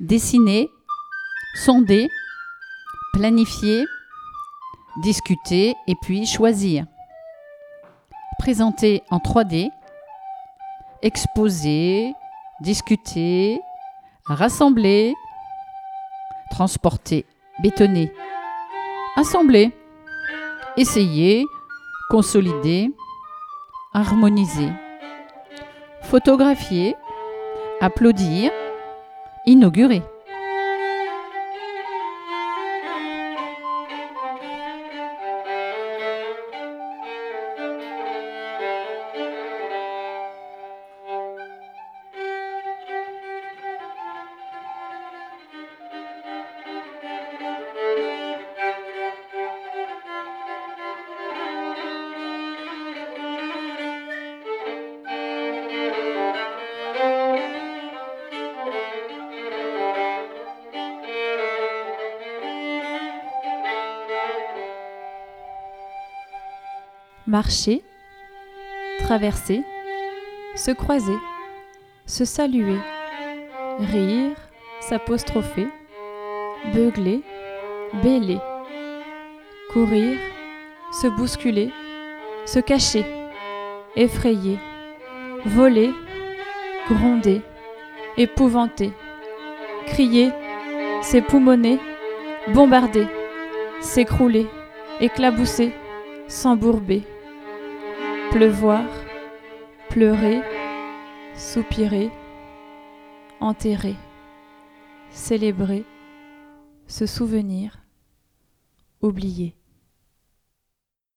Dessiner, sonder, planifier, discuter et puis choisir. Présenter en 3D, exposer, discuter, rassembler, transporter, bétonner, assembler, essayer, consolider, harmoniser, photographier, applaudir, inaugurer. Marcher, traverser, se croiser, se saluer, rire, s'apostropher, beugler, bêler, courir, se bousculer, se cacher, effrayer, voler, gronder, épouvanter, crier, s'époumoner, bombarder, s'écrouler, éclabousser, s'embourber pleuvoir, pleurer, soupirer, enterrer, célébrer, se souvenir, oublier.